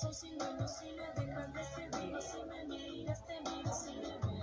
soy, si no, si me dejas de seguir, si me miras, te miro, si me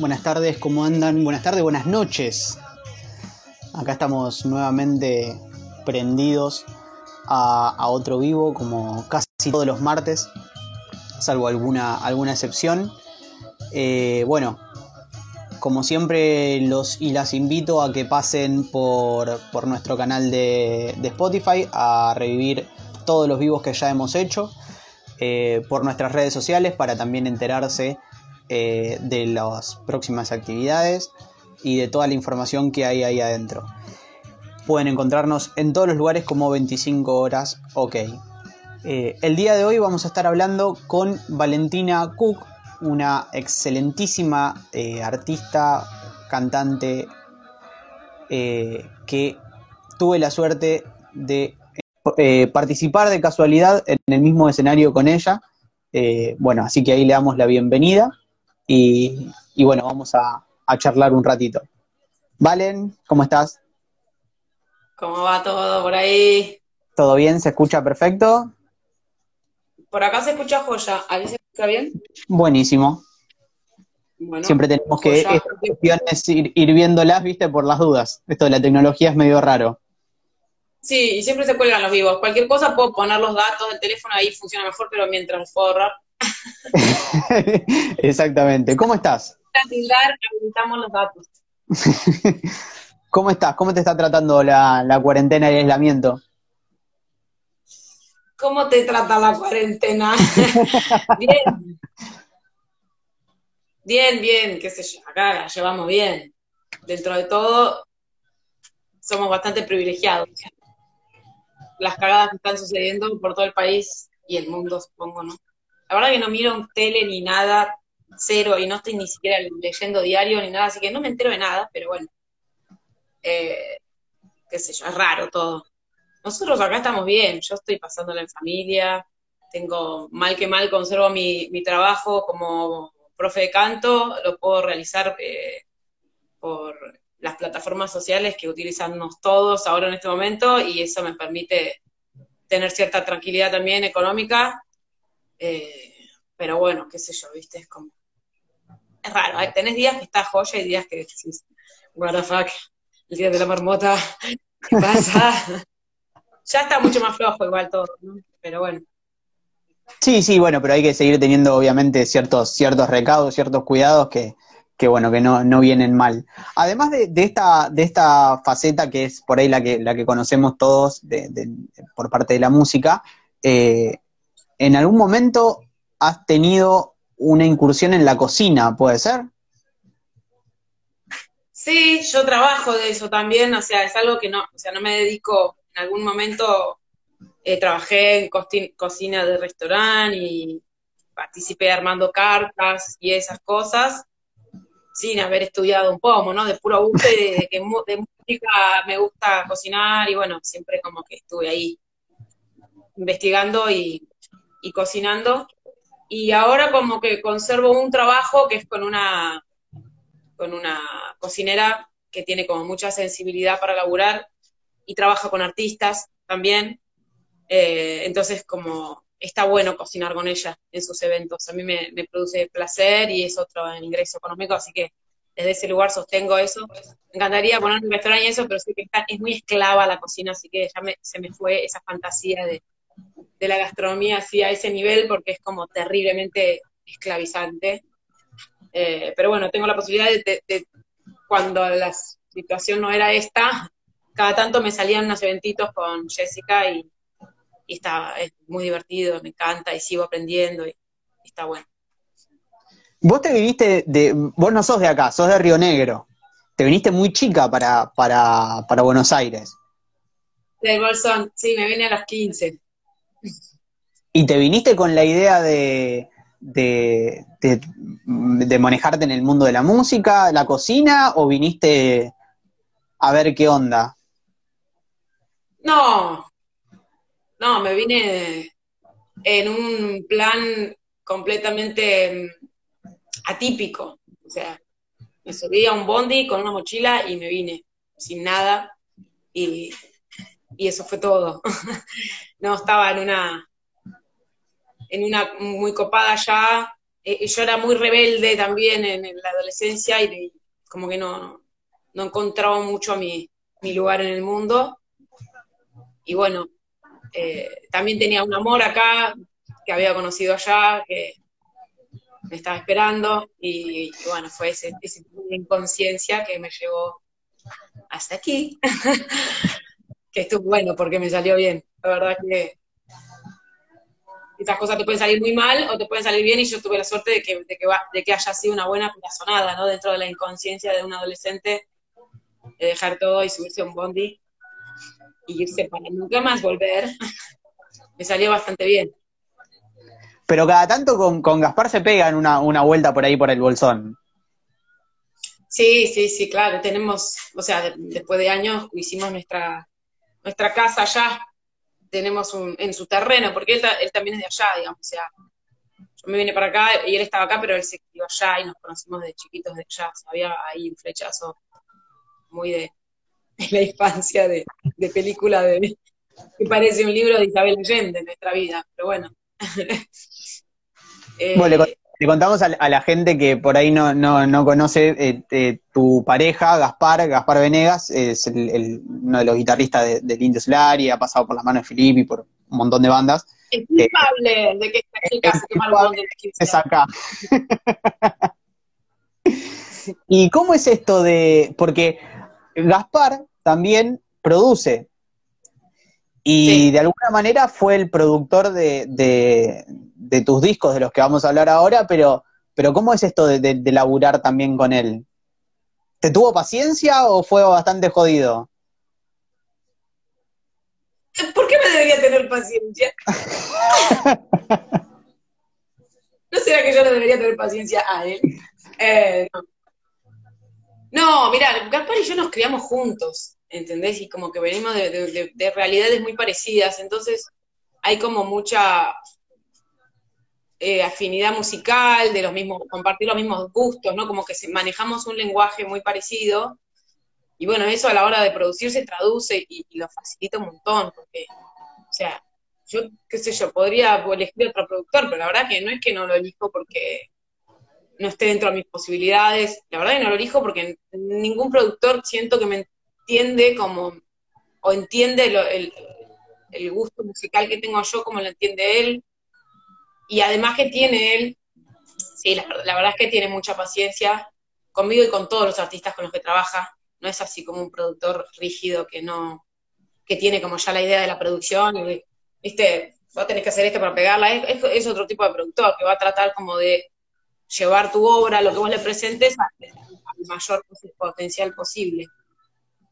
Buenas tardes, ¿cómo andan? Buenas tardes, buenas noches. Acá estamos nuevamente prendidos a, otro vivo, como casi todos los martes, salvo alguna, alguna excepción. Eh, bueno, como siempre, los y las invito a que pasen por, nuestro canal de, Spotify a revivir todos los vivos que ya hemos hecho, eh, por nuestras redes sociales para también enterarse eh, de las próximas actividades y de toda la información que hay ahí adentro. Pueden encontrarnos en todos los lugares como 25 horas OK. Eh, el día de hoy vamos a estar hablando con Valentina Cook, una excelentísima eh, artista, cantante, que tuve la suerte de participar de casualidad en el mismo escenario con ella. bueno, así que ahí le damos la bienvenida. Y, bueno, vamos a, charlar un ratito. Valen, ¿cómo estás? ¿Cómo va todo por ahí? ¿Todo bien? ¿Se escucha perfecto? Por acá se escucha joya. ¿Ahí se escucha bien? Buenísimo. Siempre tenemos que ir, ir, viéndolas, viste, por las dudas. Esto de la tecnología es medio raro. Sí, y siempre se cuelgan los vivos. Cualquier cosa puedo poner los datos del teléfono, ahí funciona mejor, pero mientras puedo ahorrar, Exactamente. ¿Cómo estás? los datos. ¿Cómo estás? ¿Cómo te está tratando la, cuarentena y el aislamiento? ¿Cómo te trata la cuarentena? bien. Bien, bien, qué sé yo, acá la llevamos bien. Dentro de todo, somos bastante privilegiados. Las cagadas que están sucediendo por todo el país y el mundo, supongo, ¿no? La verdad que no miro tele ni nada, cero, y no estoy ni siquiera leyendo diario ni nada, así que no me entero de nada, pero bueno. Eh, qué sé yo, es raro todo. Nosotros acá estamos bien, yo estoy pasándola en familia, tengo mal que mal conservo mi, mi trabajo como profe de canto, lo puedo realizar eh, por las plataformas sociales que utilizamos todos ahora en este momento y eso me permite tener cierta tranquilidad también económica eh, pero bueno, qué sé yo, viste, es como. Es raro, tenés días que está joya y días que decís, what the fuck, el día de la marmota, ¿qué pasa? ya está mucho más flojo igual todo, ¿no? Pero bueno. Sí, sí, bueno, pero hay que seguir teniendo obviamente ciertos, ciertos recaudos, ciertos cuidados que, que bueno, que no, no vienen mal. Además de, de, esta, de esta faceta que es por ahí la que, la que conocemos todos de, por parte de la música, eh, ¿en algún momento has tenido una incursión en la cocina, puede ser? Sí, yo trabajo de eso también, o sea, es algo que no, o sea, no me dedico, en algún momento eh, trabajé en cocina de restaurante y participé armando cartas y esas cosas, sin haber estudiado un poco, ¿no? De puro gusto de, de música me gusta cocinar y bueno, siempre como que estuve ahí investigando y y cocinando. Y ahora como que conservo un trabajo que es con una, con una cocinera que tiene como mucha sensibilidad para laburar y trabaja con artistas también. Eh, entonces como está bueno cocinar con ella en sus eventos. A mí me, produce placer y es otro ingreso económico, así que desde ese lugar sostengo eso. Me encantaría poner un restaurante y eso, pero sé que es muy esclava la cocina, así que ya se me fue esa fantasía de, de la gastronomía así a ese nivel porque es como terriblemente esclavizante. Eh, pero bueno, tengo la posibilidad de, cuando la situación no era esta, cada tanto me salían unos eventitos con Jessica y, está es muy divertido, me encanta y sigo aprendiendo y, está bueno. Vos te viniste de, vos no sos de acá, sos de Río Negro. Te viniste muy chica para, para, para Buenos Aires. Del Bolsón, sí, me vine a los 15. ¿Y te viniste con la idea de, de, manejarte en el mundo de la música, la cocina, o viniste a ver qué onda? No, no, me vine en un plan completamente atípico. O sea, me subí a un bondi con una mochila y me vine sin nada y, y eso fue todo. no estaba en una en una muy copada ya. Eh, yo era muy rebelde también en, la adolescencia y como que no, no encontraba mucho mi, mi lugar en el mundo. Y bueno, eh, también tenía un amor acá que había conocido allá, que me estaba esperando, y, bueno, fue ese, ese de inconsciencia que me llevó hasta aquí, que estuvo bueno porque me salió bien. La verdad que estas cosas te pueden salir muy mal o te pueden salir bien y yo tuve la suerte de que, de que, de que haya sido una buena sonada, ¿no? Dentro de la inconsciencia de un adolescente, de dejar todo y subirse a un bondi y irse para nunca más volver, me salió bastante bien. Pero cada tanto con, con Gaspar se pegan una, una vuelta por ahí por el bolsón. Sí, sí, sí, claro. Tenemos, o sea, después de años hicimos nuestra, nuestra casa allá tenemos un, en su terreno, porque él, también es de allá, digamos, o sea, yo me vine para acá y él estaba acá, pero él se crió allá y nos conocimos de chiquitos de allá, había ahí un flechazo muy de, la infancia, de, película de, que parece un libro de Isabel Allende en nuestra vida, pero bueno. le contamos a, la gente que por ahí no, no, conoce eh, eh, tu pareja, Gaspar, Gaspar Venegas, es el, uno de los guitarristas de, del Indio Solar y ha pasado por las manos de Filippi por un montón de bandas. Es culpable de que esta chica se quema el Es acá. ¿Y cómo es esto de.? Porque Gaspar también produce. Y de alguna manera fue el productor de, de tus discos de los que vamos a hablar ahora, pero, pero ¿cómo es esto de, de, laburar también con él? ¿Te tuvo paciencia o fue bastante jodido? ¿Por qué me debería tener paciencia? ¿No será que yo no debería tener paciencia a él? Eh, no. no, mira, Gaspar y yo nos criamos juntos, ¿entendés? Y como que venimos de, de realidades muy parecidas, entonces hay como mucha eh, afinidad musical, de los mismos, compartir los mismos gustos, ¿no? Como que manejamos un lenguaje muy parecido. Y bueno, eso a la hora de producir se traduce y, lo facilita un montón, porque, o sea, yo, qué sé yo, podría elegir otro productor, pero la verdad que no es que no lo elijo porque no esté dentro de mis posibilidades, la verdad que no lo elijo porque ningún productor siento que me entiende como, o entiende el, el gusto musical que tengo yo como lo entiende él, y además que tiene él, sí, la, verdad es que tiene mucha paciencia conmigo y con todos los artistas con los que trabaja. No es así como un productor rígido que no, que tiene como ya la idea de la producción y, viste, vos tenés que hacer esto para pegarla. Es, otro tipo de productor que va a tratar como de llevar tu obra, lo que vos le presentes, al mayor potencial posible.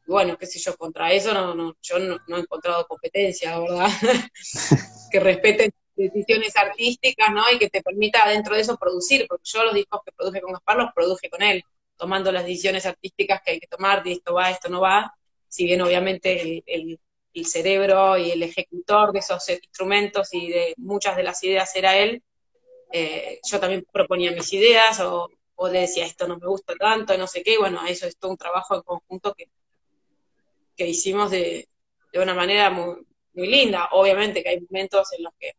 Bueno, qué sé yo, contra eso no, no yo no, no he encontrado competencia, la verdad. que respeten decisiones artísticas, ¿no? Y que te permita dentro de eso producir, porque yo los discos que produje con Gaspar los produje con él, tomando las decisiones artísticas que hay que tomar, de esto va, esto no va, si bien obviamente el, cerebro y el ejecutor de esos instrumentos y de muchas de las ideas era él, eh, yo también proponía mis ideas o, le decía esto no me gusta tanto, no sé qué, bueno, eso es todo un trabajo en conjunto que, que hicimos de, de una manera muy, muy linda. Obviamente que hay momentos en los que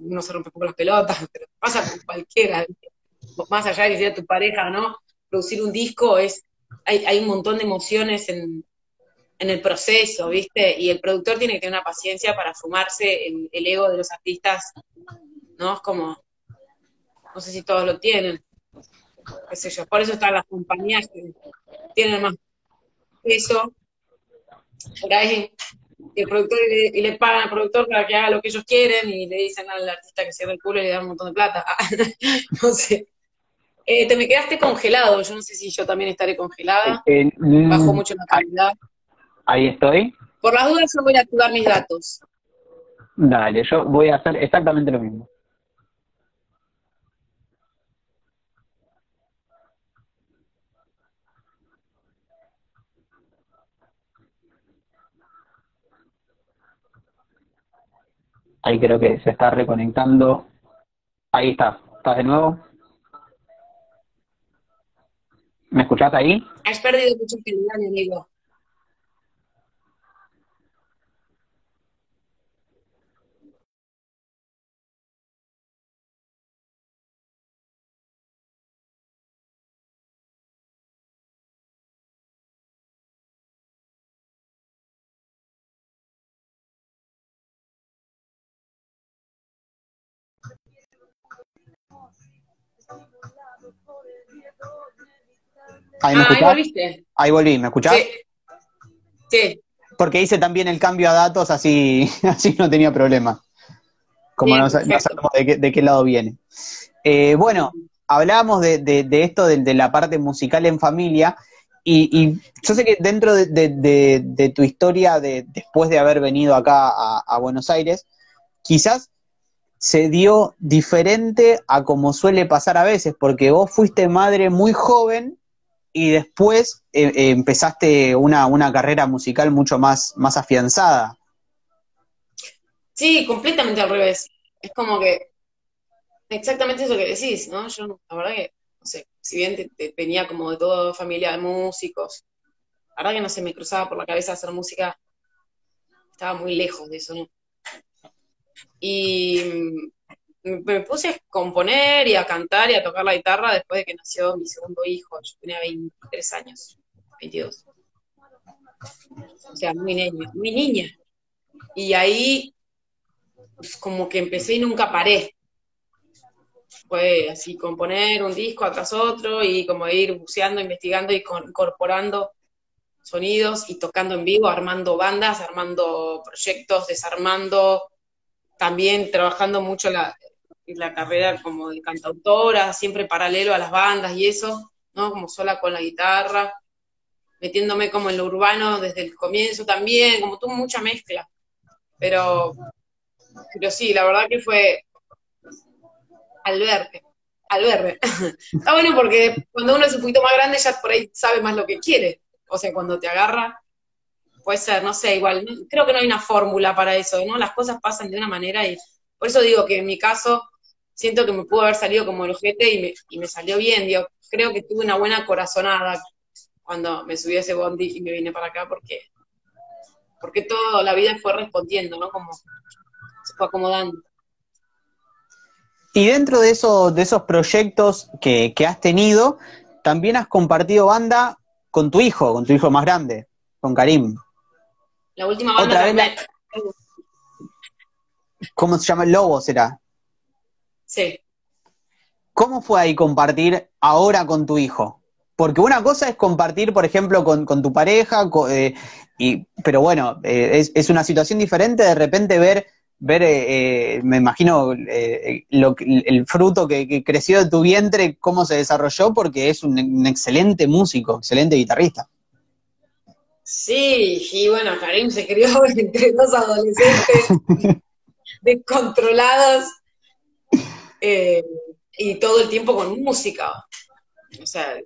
uno se rompe poco las pelotas, pero pasa con cualquiera. Más allá de que sea tu pareja, ¿no? Producir un disco es, hay, hay un montón de emociones en, en, el proceso, ¿viste? Y el productor tiene que tener una paciencia para fumarse el, ego de los artistas, ¿no? Es como, no sé si todos lo tienen. Por eso están las compañías que tienen más peso. Ahí el productor y le, pagan al productor para que haga lo que ellos quieren y le dicen al artista que cierre el culo y le dan un montón de plata. no sé. Eh, te me quedaste congelado, yo no sé si yo también estaré congelada. Eh, eh, Bajó mucho la calidad. Ahí estoy. Por las dudas yo voy a activar mis datos. Dale, yo voy a hacer exactamente lo mismo. Ahí creo que se está reconectando. Ahí está. ¿Estás de nuevo? ¿Me escuchás ahí? Has perdido mucho mi amigo. Ahí, me ah, ahí volviste. Ahí volví, ¿me escuchás? Sí. Porque hice también el cambio a datos, así, así no tenía problema. Como no, sabemos de qué, lado viene. Eh, bueno, hablábamos de, esto, de, la parte musical en familia, y, yo sé que dentro de, tu historia, de, después de haber venido acá a Buenos Aires, quizás se dio diferente a como suele pasar a veces, porque vos fuiste madre muy joven y después eh, eh, empezaste una, una, carrera musical mucho más, más afianzada. Sí, completamente al revés. Es como que exactamente eso que decís, ¿no? Yo, la verdad que, no sé, si bien te, venía como de toda familia de músicos, la verdad que no se me cruzaba por la cabeza hacer música, estaba muy lejos de eso, ¿no? Y me puse a componer y a cantar y a tocar la guitarra después de que nació mi segundo hijo. Yo tenía 23 años, 22. O sea, muy niña, muy niña. Y ahí, pues, como que empecé y nunca paré. Fue así, componer un disco atrás otro y como ir buceando, investigando y incorporando sonidos y tocando en vivo, armando bandas, armando proyectos, desarmando también trabajando mucho la, la carrera como de cantautora, siempre paralelo a las bandas y eso, ¿no? Como sola con la guitarra, metiéndome como en lo urbano desde el comienzo también, como tuvo mucha mezcla. Pero, pero sí, la verdad que fue al verde, al verde. Está bueno porque cuando uno es un poquito más grande ya por ahí sabe más lo que quiere. O sea, cuando te agarra, puede ser, no sé, igual, creo que no hay una fórmula para eso, ¿no? Las cosas pasan de una manera y por eso digo que en mi caso siento que me pudo haber salido como el ojete y me, y me salió bien, digo, creo que tuve una buena corazonada cuando me subí a ese bondi y me vine para acá porque porque toda la vida fue respondiendo, ¿no? Como se fue acomodando. Y dentro de, eso, de esos proyectos que, que has tenido, también has compartido banda con tu hijo, con tu hijo más grande, con Karim. La última banda ¿Otra ¿Cómo se llama? El Lobo será. Sí. ¿Cómo fue ahí compartir ahora con tu hijo? Porque una cosa es compartir, por ejemplo, con, tu pareja, eh, y, pero bueno, eh, es, una situación diferente de repente ver, ver eh, me imagino, el fruto que, creció de tu vientre, cómo se desarrolló, porque es un excelente músico, excelente guitarrista. Sí, y bueno, Karim se crió entre dos adolescentes descontrolados eh, y todo el tiempo con música. O sea,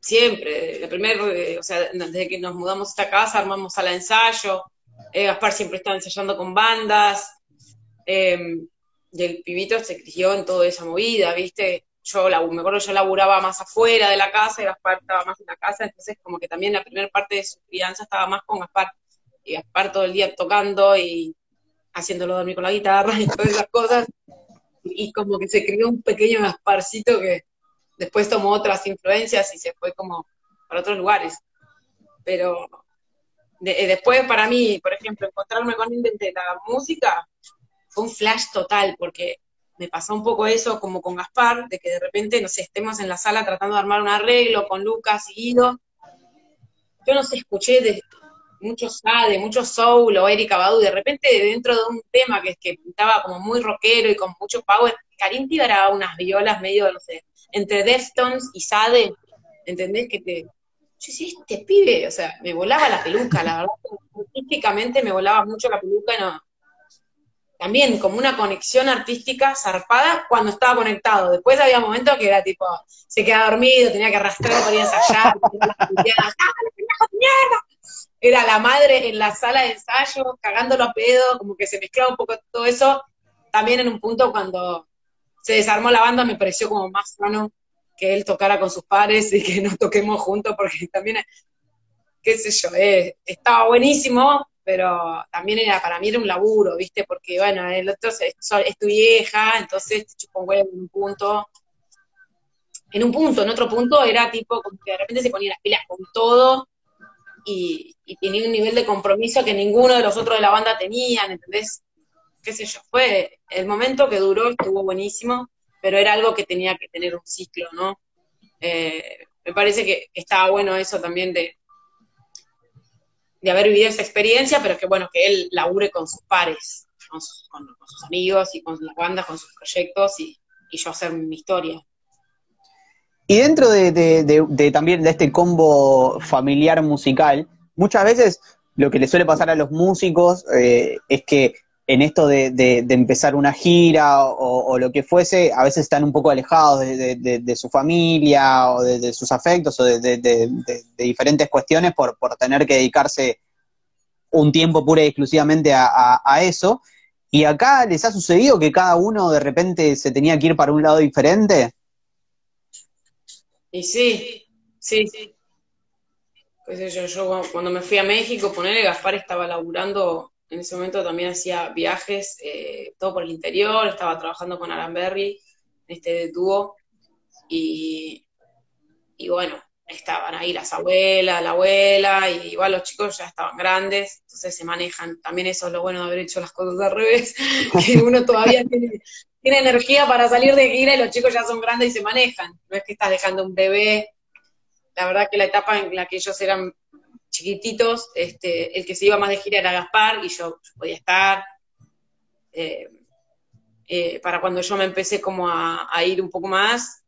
siempre, la primera, eh, o sea, desde que nos mudamos a esta casa armamos a la ensayo, eh, Gaspar siempre estaba ensayando con bandas, y el pibito se crió en toda esa movida, ¿viste? yo, me acuerdo, yo laburaba más afuera de la casa y Gaspar estaba más en la casa, entonces como que también la primera parte de su crianza estaba más con Gaspar, y Gaspar todo el día tocando y haciéndolo dormir con la guitarra y todas esas cosas, y como que se crió un pequeño Gasparcito que después tomó otras influencias y se fue como para otros lugares. Pero eh, después para mí, por ejemplo, encontrarme con él la música fue un flash total, porque me pasó un poco eso como con Gaspar, de que de repente, no sé, estemos en la sala tratando de armar un arreglo con Lucas y Guido. Yo no sé, escuché de mucho Sade, mucho Soul o Erika Badu, de repente dentro de un tema que, que pintaba como muy rockero y con mucho power, Karim era unas violas medio, no sé, entre Deftones y Sade, ¿entendés? Que te... Yo sí, este pibe, o sea, me volaba la peluca, la verdad, artísticamente me volaba mucho la peluca, no, también como una conexión artística zarpada cuando estaba conectado. Después había momentos que era tipo, se quedaba dormido, tenía que arrastrar para ir a ensayar, era la madre en la sala de ensayo, cagándolo a pedo, como que se mezclaba un poco todo eso. También en un punto cuando se desarmó la banda me pareció como más sano que él tocara con sus pares y que nos toquemos juntos, porque también, qué sé yo, eh, estaba buenísimo, pero también era para mí era un laburo, ¿viste? Porque, bueno, el otro es, tu vieja, entonces te chupó un huevo en un punto. En un punto, en otro punto era tipo como que de repente se ponía las pilas con todo y, tenía un nivel de compromiso que ninguno de los otros de la banda tenían, ¿entendés? Qué sé yo, fue el momento que duró, estuvo buenísimo, pero era algo que tenía que tener un ciclo, ¿no? Eh, me parece que estaba bueno eso también de, de haber vivido esa experiencia, pero que bueno, que él labure con sus pares, con sus, amigos y con las bandas, con sus proyectos y, yo hacer mi historia. Y dentro de, también de este combo familiar musical, muchas veces lo que le suele pasar a los músicos eh, es que en esto de, empezar una gira o, lo que fuese, a veces están un poco alejados de, su familia o de, sus afectos o de, diferentes cuestiones por, por tener que dedicarse un tiempo pura y exclusivamente a, eso. ¿Y acá les ha sucedido que cada uno de repente se tenía que ir para un lado diferente? Y sí, sí, sí. Pues yo, yo cuando me fui a México, ponerle Gaspar estaba laburando en ese momento también hacía viajes, eh, todo por el interior, estaba trabajando con Alan Berry, este dúo, y, y bueno, estaban ahí las abuelas, la abuela, y igual los chicos ya estaban grandes, entonces se manejan. También eso es lo bueno de haber hecho las cosas al revés, que uno todavía tiene, tiene energía para salir de gira y los chicos ya son grandes y se manejan. No es que estás dejando un bebé. La verdad que la etapa en la que ellos eran chiquititos, este, el que se iba más de gira era Gaspar y yo, podía estar. Eh, eh, para cuando yo me empecé como a, ir un poco más,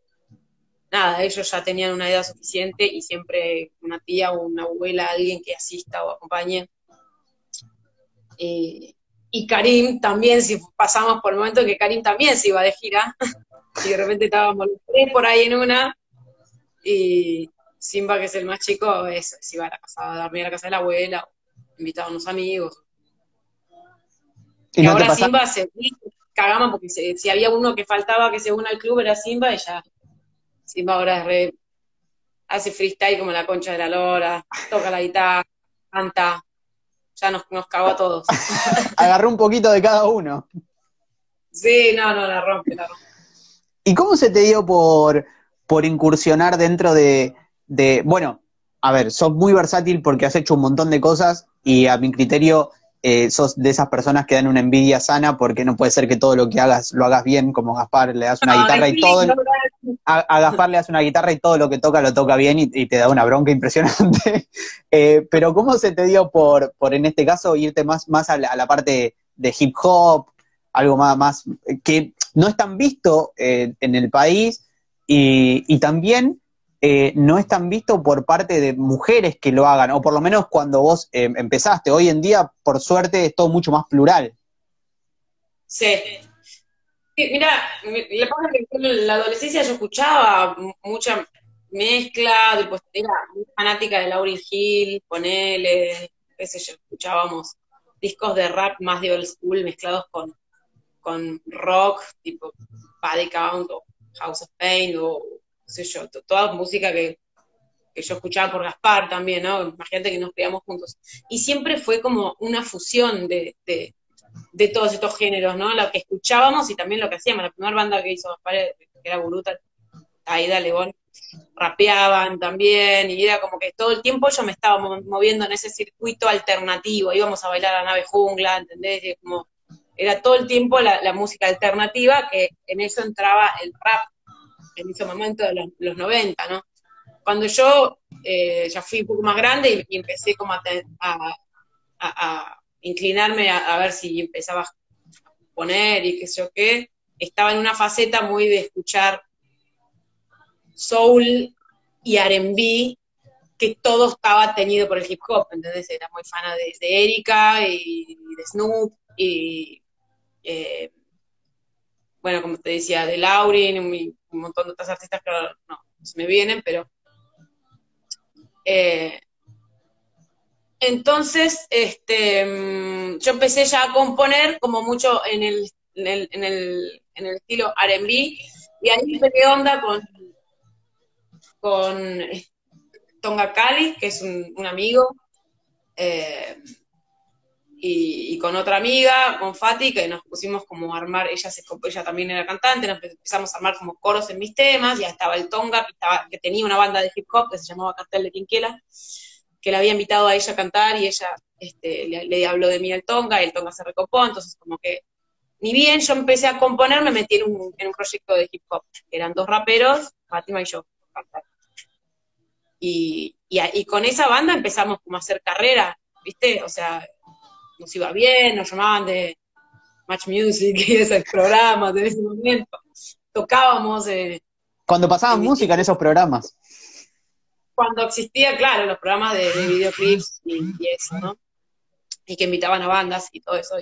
nada, ellos ya tenían una edad suficiente y siempre una tía o una abuela, alguien que asista o acompañe. Eh, y Karim también, si pasamos por el momento que Karim también se iba de gira, y de repente estábamos los tres por ahí en una, y, Simba, que es el más chico, es, si iba a, la casa, a dormir a la casa de la abuela, invitaba a unos amigos. Y, ahora Simba se cagamos porque si había uno que faltaba que se una al club era Simba y ya. Simba ahora es re, hace freestyle como la concha de la lora, toca la guitarra, canta, ya nos, nos cagó a todos. Agarró un poquito de cada uno. Sí, no, no, la rompe, la rompe. ¿Y cómo se te dio por, por incursionar dentro de, de, bueno, a ver, sos muy versátil porque has hecho un montón de cosas y a mi criterio eh, sos de esas personas que dan una envidia sana porque no puede ser que todo lo que hagas lo hagas bien, como Gaspar le das una guitarra y todo, a, Gaspar le das una guitarra y todo lo que toca lo toca bien y, te da una bronca impresionante. Eh, pero ¿cómo se te dio por, por en este caso irte más, más a, la, parte de hip hop, algo más, más que no es tan visto eh, en el país y, y también eh, no es tan visto por parte de mujeres que lo hagan, o por lo menos cuando vos eh, empezaste. Hoy en día, por suerte, es todo mucho más plural. Sí. mira, en la adolescencia yo escuchaba mucha mezcla, era muy fanática de Lauryn Hill, ponele, qué sé yo, escuchábamos discos de rap más de old school mezclados con, con rock, tipo Body Count o House of Pain o sé yo, toda música que, yo escuchaba por Gaspar también, ¿no? Imagínate que nos criamos juntos. Y siempre fue como una fusión de, de, todos estos géneros, ¿no? Lo que escuchábamos y también lo que hacíamos. La primera banda que hizo Gaspar, que era Buruta, Aida León, rapeaban también, y era como que todo el tiempo yo me estaba moviendo en ese circuito alternativo, íbamos a bailar a nave jungla, ¿entendés? como era todo el tiempo la, música alternativa, que en eso entraba el rap, en ese momento de los, 90, ¿no? Cuando yo eh, ya fui un poco más grande y, empecé como a, inclinarme a, ver si empezaba a poner y qué sé yo qué, estaba en una faceta muy de escuchar soul y R&B, que todo estaba teñido por el hip hop, entonces era muy fan de, Erika y, de Snoop y eh, bueno, como te decía, de Laurin, un, un, montón de otras artistas que no, se me vienen, pero eh, entonces, este, mm, yo empecé ya a componer como mucho en el, en el, en el, estilo R&B, y ahí me pegué onda con, con Tonga Cali, que es un, amigo, eh, y, con otra amiga, con Fati, que nos pusimos como a armar, ella, se, ella también era cantante, nos empezamos a armar como coros en mis temas, ya estaba el Tonga, que, tenía una banda de hip hop que se llamaba Cartel de Quinquela, que la había invitado a ella a cantar y ella este, le, habló de mí al Tonga, y el Tonga se recopó, entonces como que ni bien yo empecé a componer, me metí en un, en un proyecto de hip hop, eran dos raperos, Fátima y yo, y, y, con esa banda empezamos como a hacer carrera, ¿viste? O sea, nos iba bien, nos llamaban de Match Music y esos programas de ese momento. Tocábamos. Eh, Cuando pasaban música en esos programas. Cuando existía, claro, los programas de, videoclips y, eso, ¿no? Y que invitaban a bandas y todo eso.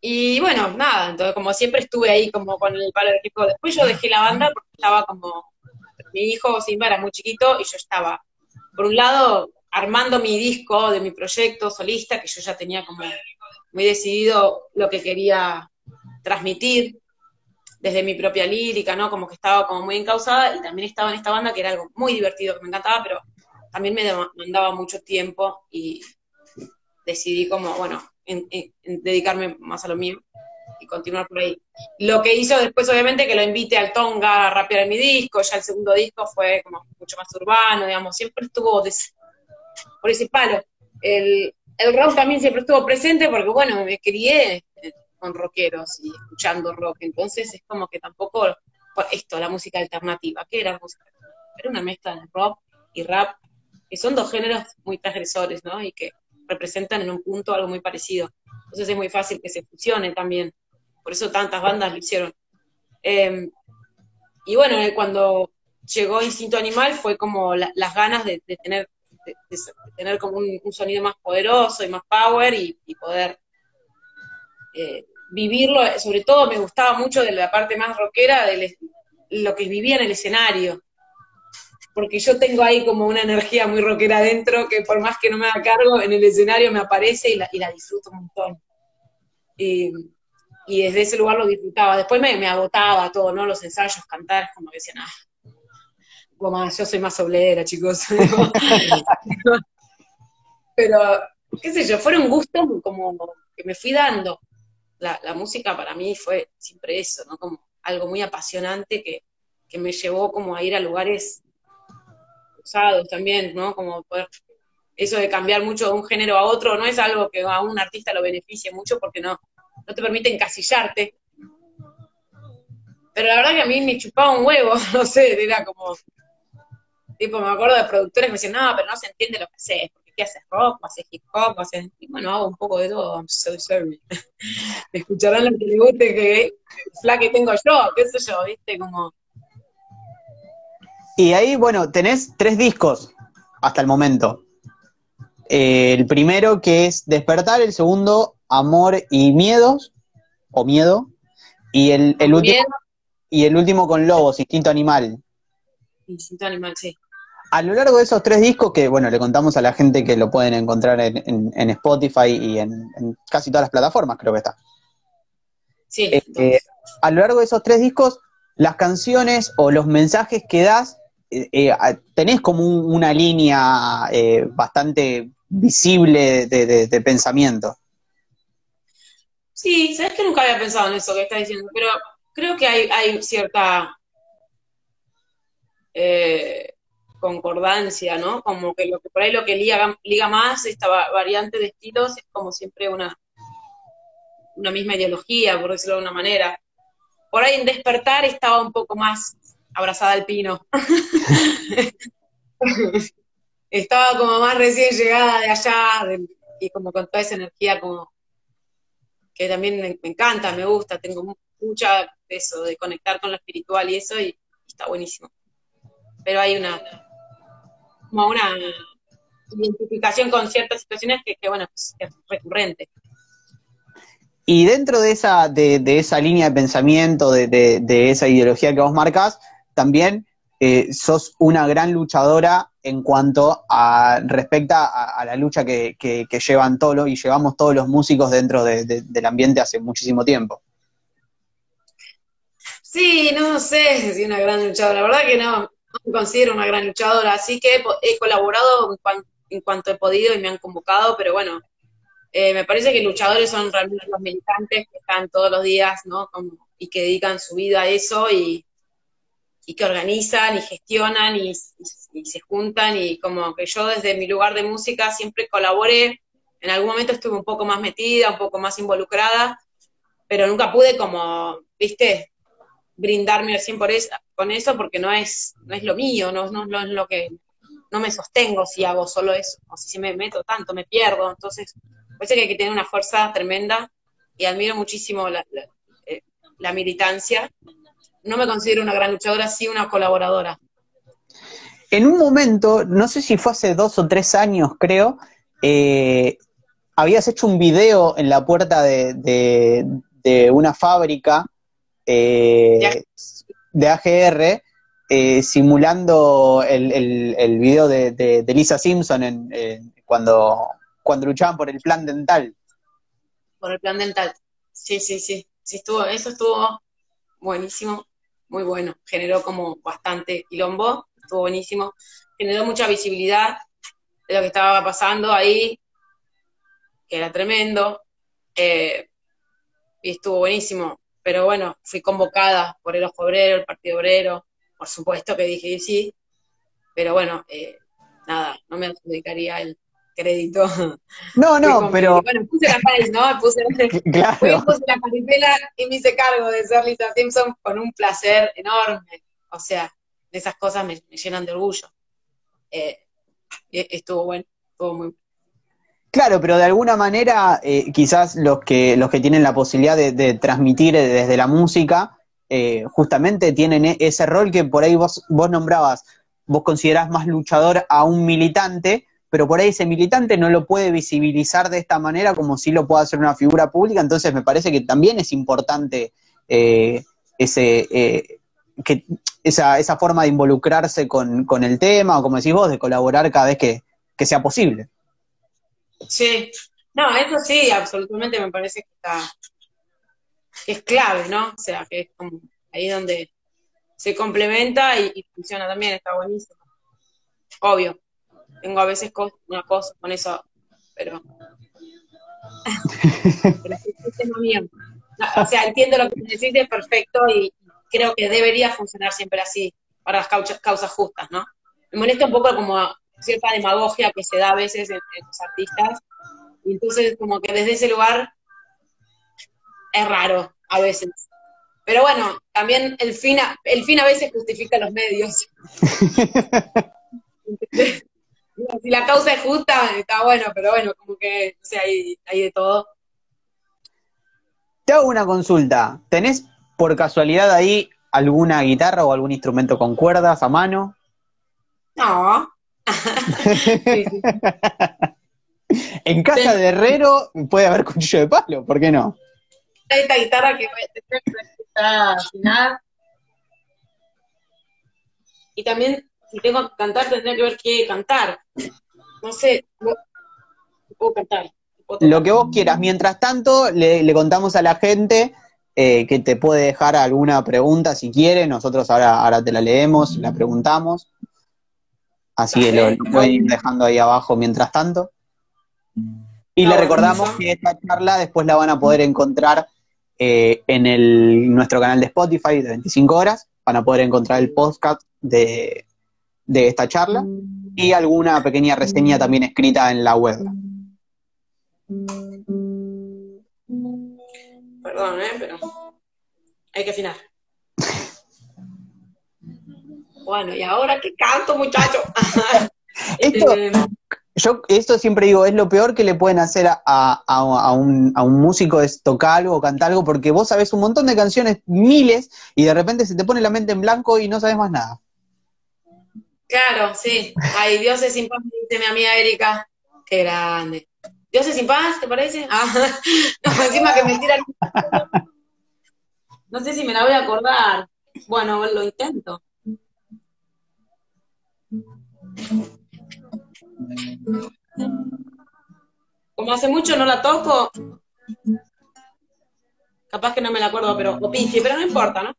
Y, bueno, nada, entonces como siempre estuve ahí como con el palo del equipo. Después yo dejé la banda porque estaba como mi hijo Simba era muy chiquito y yo estaba, por un lado, armando mi disco de mi proyecto solista, que yo ya tenía como muy decidido lo que quería transmitir desde mi propia lírica, ¿no? Como que estaba como muy encausada y también estaba en esta banda que era algo muy divertido, que me encantaba, pero también me demandaba mucho tiempo y decidí como, bueno, dedicarme más a lo mío y continuar por ahí. Lo que hizo después, obviamente, que lo invite al Tonga a rapear en mi disco, ya el segundo disco fue como mucho más urbano, digamos, siempre estuvo por ese palo. El, el rock también siempre estuvo presente porque, bueno, me crié con rockeros y escuchando rock, entonces es como que tampoco, esto, la música alternativa, ¿qué era música Era una mezcla de rock y rap, que son dos géneros muy transgresores, ¿no? Y que representan en un punto algo muy parecido. Entonces es muy fácil que se fusionen también por eso tantas bandas lo hicieron. Em, y bueno, eh, cuando llegó Instinto Animal fue como las ganas de, tener, tener como un, sonido más poderoso y más power y, poder eh, vivirlo. Sobre todo me gustaba mucho de la parte más rockera, de lo que vivía en el escenario. Porque yo tengo ahí como una energía muy rockera adentro que por más que no me haga cargo, en el escenario me aparece y la, y la disfruto un montón y desde ese lugar lo disfrutaba. Después me, me agotaba todo, ¿no? Los ensayos, cantar, como que decían, ah, como yo soy más soblera, chicos. Pero, qué sé yo, fueron gustos como que me fui dando. La, la, música para mí fue siempre eso, ¿no? Como algo muy apasionante que, que me llevó como a ir a lugares usados también, ¿no? Como poder eso de cambiar mucho de un género a otro no es algo que a un artista lo beneficie mucho porque no, no te permite encasillarte. Pero la verdad que a mí me chupaba un huevo, no sé, era como, tipo, me acuerdo de productores que me decían, no, pero no se entiende lo que haces, porque ¿qué haces rock, haces hip hop, haces, y bueno, hago un poco de todo, I'm so sorry. escucharán lo que les guste, que la que tengo yo, qué sé yo, viste, como... Y ahí, bueno, tenés tres discos hasta el momento. Eh, el primero que es Despertar, el segundo Amor y Miedos, o Miedo, y el, el último y el último con Lobos, Instinto Animal. Instinto Animal, sí. A lo largo de esos tres discos, que bueno, le contamos a la gente que lo pueden encontrar en, Spotify y en, casi todas las plataformas, creo que está. Sí. Eh, a lo largo de esos tres discos, las canciones o los mensajes que das, eh, eh, tenés como una línea bastante visible de pensamiento. Sí, sabes que nunca había pensado en eso que estás diciendo, pero creo que hay, cierta eh, concordancia, ¿no? Como que lo que por ahí lo que liga, liga más esta variante de estilos es como siempre una una misma ideología, por decirlo de una manera. Por ahí en despertar estaba un poco más abrazada al pino. estaba como más recién llegada de allá y como con toda esa energía como que también me, encanta, me gusta, tengo mucha eso de conectar con lo espiritual y eso y, está buenísimo. Pero hay una como una identificación con ciertas situaciones que, bueno, pues, es recurrente. Y dentro de esa, de, esa línea de pensamiento, de, de, esa ideología que vos marcas, también eh, sos una gran luchadora en cuanto a respecta a, la lucha que, llevan todos y llevamos todos los músicos dentro del ambiente hace muchísimo tiempo. Sí, no sé si una gran luchadora, la verdad que no me considero una gran luchadora, así que he colaborado en, cuanto he podido y me han convocado, pero bueno, eh, me parece que luchadores son realmente los militantes que están todos los días, ¿no? y que dedican su vida a eso y, y que organizan y gestionan y, se juntan y como que yo desde mi lugar de música siempre colaboré, en algún momento estuve un poco más metida, un poco más involucrada, pero nunca pude como, viste, brindarme al 100 por eso, con eso porque no es, no es lo mío, no, no, es lo que, no me sostengo si hago solo eso, o si me meto tanto, me pierdo, entonces parece que hay que tener una fuerza tremenda y admiro muchísimo la, la eh, militancia no me considero una gran luchadora, sí una colaboradora. En un momento, no sé si fue hace dos o tres años, creo, eh, habías hecho un video en la puerta de, una fábrica eh, de AGR eh, simulando el, el, video de, Lisa Simpson en, cuando, cuando luchaban por el plan dental. Por el plan dental, sí, sí, sí. sí estuvo, eso estuvo buenísimo. Muy bueno, generó como bastante quilombo, estuvo buenísimo, generó mucha visibilidad de lo que estaba pasando ahí, que era tremendo, eh, y estuvo buenísimo, pero bueno, fui convocada por el Ojo Obrero, el Partido Obrero, por supuesto que dije sí, pero bueno, eh, nada, no me adjudicaría el, crédito. No, no, pero. Bueno, puse la pared, ¿no? Puse, claro. puse la paripela y me hice cargo de ser Lisa Simpson con un placer enorme. O sea, esas cosas me, llenan de orgullo. Eh, estuvo bueno, estuvo muy Claro, pero de alguna manera, eh, quizás los que, los que tienen la posibilidad de, transmitir desde la música, eh, justamente tienen e, ese rol que por ahí vos, vos nombrabas, vos considerás más luchador a un militante, pero por ahí ese militante no lo puede visibilizar de esta manera como si lo pueda hacer una figura pública, entonces me parece que también es importante eh, ese, eh, que esa, esa forma de involucrarse con, el tema, o como decís vos, de colaborar cada vez que, sea posible. Sí, no, eso sí, absolutamente me parece que está, que es clave, ¿no? O sea, que es como ahí donde se complementa y funciona también, está buenísimo. Obvio tengo a veces una cosa con eso, pero... o sea, entiendo lo que me decís, es perfecto y creo que debería funcionar siempre así, para las causas, justas, ¿no? Me molesta un poco como cierta demagogia que se da a veces en, los artistas, y entonces como que desde ese lugar es raro a veces. Pero bueno, también el fin a, el fin a veces justifica los medios. si la causa es justa, está bueno, pero bueno, como que, no sé, hay, hay de todo. Te hago una consulta. ¿Tenés por casualidad ahí alguna guitarra o algún instrumento con cuerdas a mano? No. En casa de herrero puede haber cuchillo de palo, ¿por qué no? Esta guitarra que está afinada. Y también si tengo que cantar, tendría que ver qué cantar. No sé, puedo cantar. Lo que vos quieras. Mientras tanto, le, contamos a la gente eh, que te puede dejar alguna pregunta si quiere. Nosotros ahora, ahora te la leemos, la preguntamos. Así lo, pueden ir dejando ahí abajo mientras tanto. Y le recordamos que esta charla después la van a poder encontrar eh, en el, nuestro canal de Spotify de 25 horas. Van a poder encontrar el podcast de, de esta charla y alguna pequeña reseña también escrita en la web. Perdón, ¿eh? Pero hay que afinar. Bueno, ¿y ahora qué canto, muchacho? Esto, Este, yo esto siempre digo, es lo peor que le pueden hacer a, a- a un, a un músico es tocar algo o cantar algo, porque vos sabés un montón de canciones, miles, y de repente se te pone la mente en blanco y no sabes más nada. Claro, sí. Ay, Dios es sin paz, dice mi amiga Erika. Qué grande. Dios es sin paz, ¿te parece? Ah, no, encima que me tiran. No sé si me la voy a acordar. Bueno, lo intento. Como hace mucho no la toco, capaz que no me la acuerdo, pero o pifie, pero no importa, ¿no?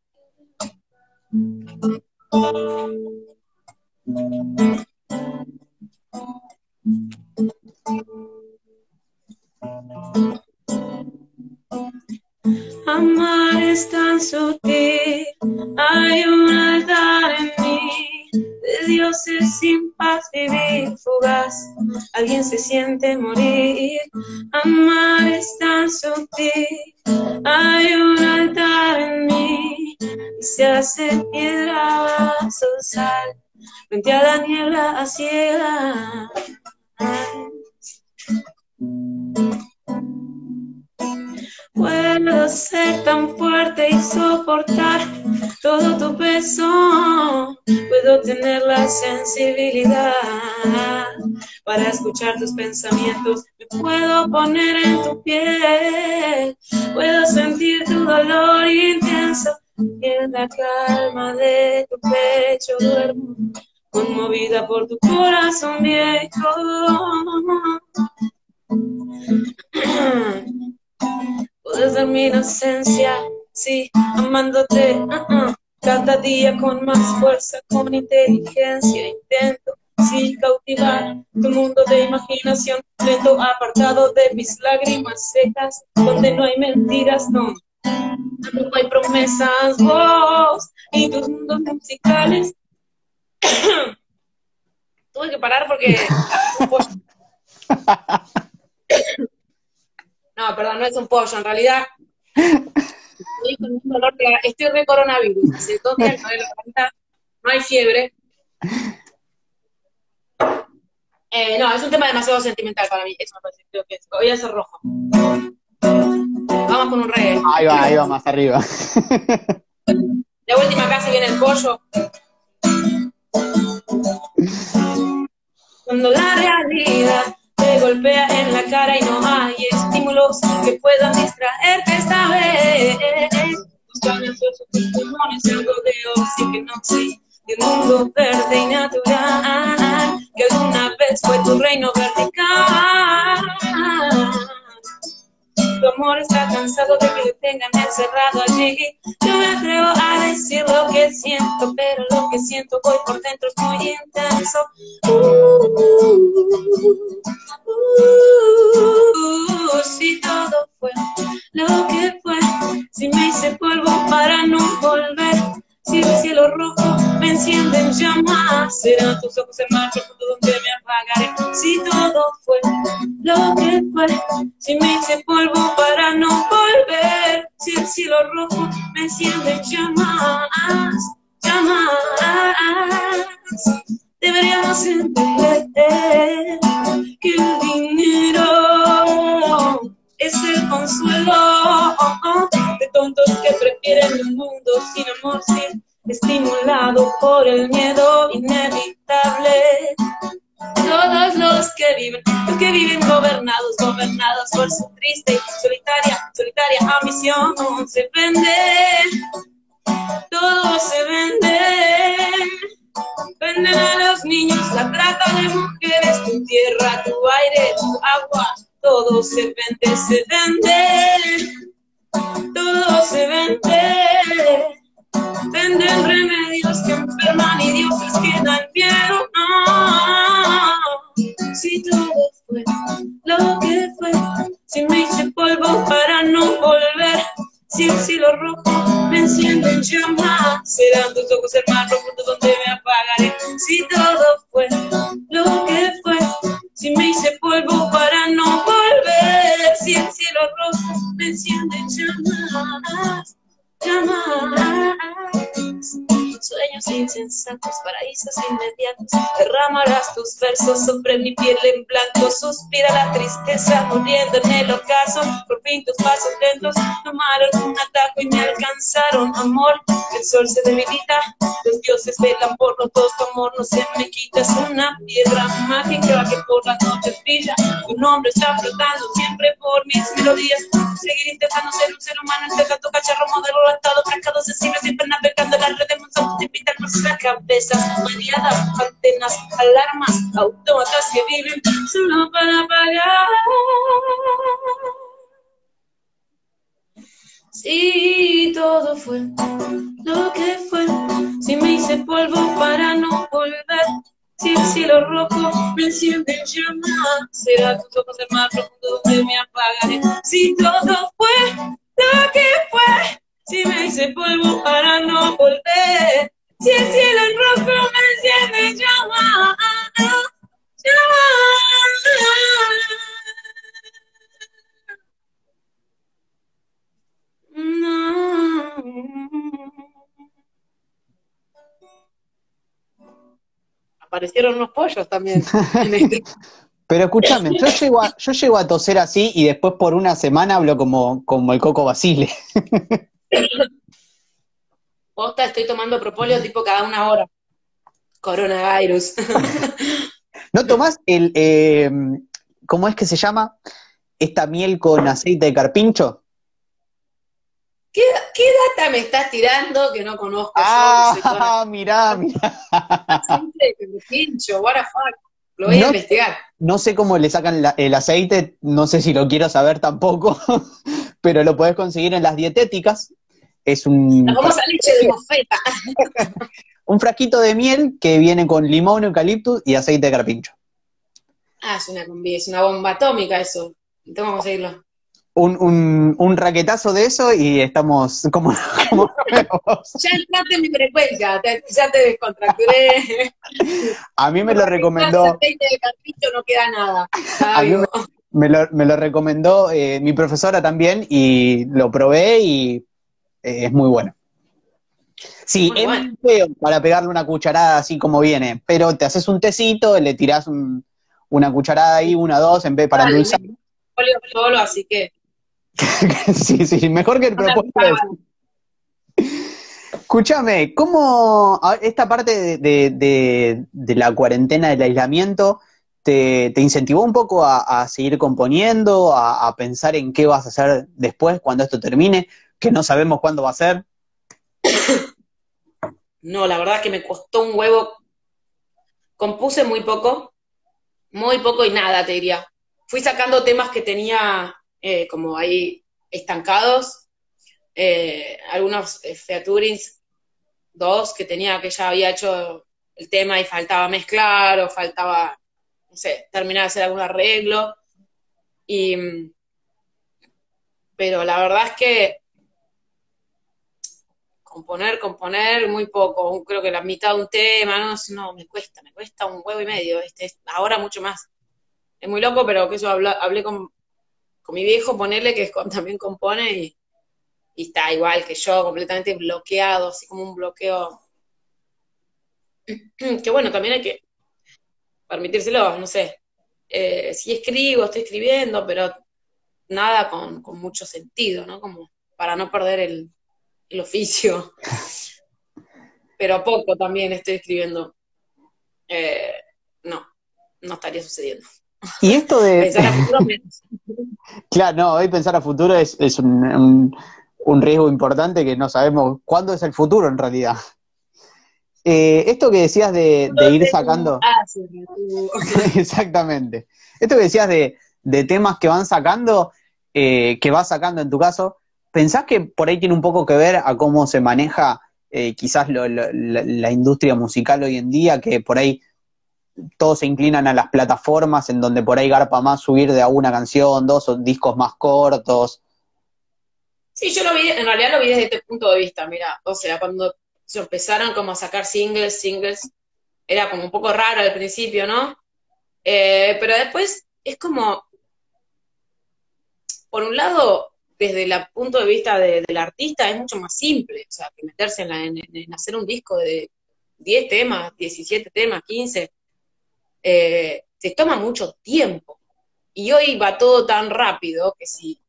Amar es tan sutil, hay un altar en mí, de dioses sin paz vivir fugaz, alguien se siente morir. Amar es tan sutil, hay un altar en mí, y se hace piedra, vaso, sal, frente a la a ciega. Puedo ser tan fuerte y soportar todo tu peso. Puedo tener la sensibilidad para escuchar tus pensamientos. Me puedo poner en tu piel. Puedo sentir tu dolor intenso. Y en la calma de tu pecho duermo, conmovida por tu corazón viejo. Puedes dar mi inocencia, sí, amándote, uh -uh. Cada día con más fuerza, con inteligencia, intento, sí, cautivar tu mundo de imaginación, lento, apartado de mis lágrimas secas, donde no hay mentiras, no, tampoco hay promesas, vos y tus mundos musicales. Tuve que parar porque... no, perdón, no es un pollo, en realidad estoy con un dolor de gar- estoy de coronavirus, hace dos días que no hay la no hay fiebre. Eh, no, es un tema demasiado sentimental para mí, eso me parece, creo que es, voy a hacer rojo. Vamos con un reggae. Ahí va, ahí va más arriba. De última acá se viene el pollo. Cuando la realidad te golpea en la cara y no hay estímulos que puedan distraerte esta vez. Buscando tus pulmones algo de oxígeno, sí, de un mundo verde y natural, que alguna vez fue tu reino vertical. Tu amor está cansado de que te tengan encerrado allí. Yo me atrevo a decir lo que siento, pero lo que siento hoy por dentro es muy intenso. Uh, si todo fue lo que fue, si me hice polvo para no volver, si el cielo rojo me enciende en llamas, serán tus ojos el mar profundo donde me apagaré. Si todo fue lo que fue, si me hice polvo para no volver, si el cielo rojo me enciende en llamas, llamas. Deberíamos entender que el dinero es el consuelo de tontos que prefieren un mundo sin amor, sin estimulado por el miedo inevitable. Todos los que viven, los que viven gobernados, gobernados por su triste y solitaria, solitaria ambición, se venden, todo se vende. Venden a los niños la trata de mujeres, tu tierra, tu aire, tu agua, todo se vende, se vende, todo se vende. Venden remedios que enferman y dioses que dan miedo. No. Si todo fue lo que fue, si me hice polvo para no volver, si el cielo rojo me enciende en llamas, serán tus ojos el donde me apagaré. Si todo fue lo que fue, si me hice polvo para no volver, si el cielo rojo me enciende en llamas llamas. Sueños insensatos, paraísos inmediatos, derramarás tus versos sobre mi piel en blanco. Suspira la tristeza muriendo en el ocaso. Por fin tus pasos lentos tomaron un atajo y me alcanzaron. Amor, el sol se debilita, los dioses velan por los dos. Tu amor no se me quita, es una piedra mágica que por las noches brilla. Tu nombre está flotando siempre por mis melodías. Seguir intentando ser un ser humano, este gato cacharro modelo atado, pescado sensible, siempre navegando la red de monstruos, te invitan por las cabezas variadas, antenas, alarmas, autómatas que viven solo para pagar. Si todo fue lo que fue, si me hice polvo para no volver, si el cielo rojo me enciende en llamas, será tus ojos el más profundo donde me apagaré. Si todo fue lo que fue, si me hice polvo para no volver, si el cielo en rojo me enciende en llamas, Aparecieron unos pollos también. Pero escúchame, yo llego, a, yo llego a toser así y después por una semana hablo como, como el Coco Basile. Posta, estoy tomando propóleo tipo cada una hora. Coronavirus. ¿No tomás el, eh, cómo es que se llama? Esta miel con aceite de carpincho. ¿Qué, qué data me estás tirando que no conozco? Ah, mirá, mirá. Aceite de carpincho, what the fuck. Lo voy a No- investigar. No sé cómo le sacan la- el aceite, no sé si lo quiero saber tampoco, pero lo podés conseguir en las dietéticas. Es un, La famosa leche de mofeta. un frasquito de miel que viene con limón, eucaliptus y aceite de carpincho. Ah, es una es una bomba atómica eso. Tengo que conseguirlo. Un, un, un raquetazo de eso y estamos como, como. Ya entraste en mi frecuencia, te- ya te descontracturé. A mí me lo recomendó, aceite de carpincho no queda nada. A mí Sabio. Me lo, me lo recomendó eh, mi profesora también y lo probé y eh, es muy bueno. Sí, Muy es bueno. feo para pegarle una cucharada así como viene, pero te haces un tecito, le tirás un- una cucharada ahí, una, dos, en vez para Vale, endulzar. Solo, así que. sí, sí, mejor que el propósito es- Escúchame, ¿cómo esta parte de, de- de- de la cuarentena, del aislamiento, te, incentivó un poco a, seguir componiendo, a, pensar en qué vas a hacer después, cuando esto termine, que no sabemos cuándo va a ser? No, la verdad que me costó un huevo. Compuse muy poco, muy poco y nada, te diría. Fui sacando temas que tenía eh, como ahí estancados, eh, algunos eh, featurings, dos que tenía que ya había hecho el tema y faltaba mezclar o faltaba, no sé, terminar de hacer algún arreglo. Y, pero la verdad es que componer, componer, muy poco, creo que la mitad de un tema, no, no, me cuesta, me cuesta un huevo y medio, este, es- ahora mucho más. Es muy loco, pero que yo habla- hablé con, con mi viejo, ponerle que también compone y, y está igual que yo, completamente bloqueado, así como un bloqueo. Que bueno, también hay que permitírselo, no sé. Eh, si escribo, estoy escribiendo, pero nada con, con mucho sentido, ¿no? Como para no perder el, el oficio. Pero poco también estoy escribiendo. Eh, no, no estaría sucediendo. Y esto de... Pensar a futuro menos. Claro, no, hoy pensar a futuro es, es un, un- un riesgo importante que no sabemos cuándo es el futuro en realidad. Eh, esto que decías de, de ir sacando... Exactamente. Esto que decías de, de temas que van sacando, eh, que vas sacando en tu caso, ¿pensás que por ahí tiene un poco que ver a cómo se maneja eh, quizás lo- lo- la, la industria musical hoy en día, que por ahí todos se inclinan a las plataformas en donde por ahí garpa más subir de a una canción, dos o discos más cortos? Sí, yo lo vi, en realidad lo vi desde este punto de vista, mira, o sea, cuando se empezaron como a sacar singles, singles, era como un poco raro al principio, ¿no? Eh, pero después es como, por un lado, desde el punto de vista de- del artista es mucho más simple, o sea, que meterse en, la- en hacer un disco de 10 temas, 17 temas, 15, eh, te toma mucho tiempo. Y hoy va todo tan rápido que si,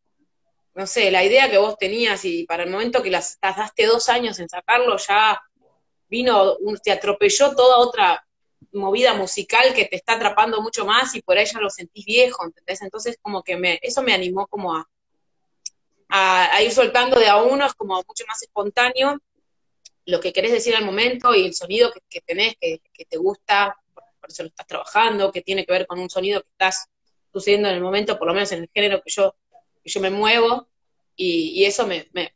no sé, la idea que vos tenías y para el momento que las tardaste dos años en sacarlo, ya vino, te atropelló toda otra movida musical que te está atrapando mucho más y por ahí ya lo sentís viejo, ¿entendés? Entonces como que me, eso me animó como a, a, ir soltando de a uno, es como mucho más espontáneo lo que querés decir al momento y el sonido que, tenés, que, te gusta, por, eso lo estás trabajando, que tiene que ver con un sonido que estás sucediendo en el momento, por lo menos en el género que yo, que yo me muevo, y, eso me, me,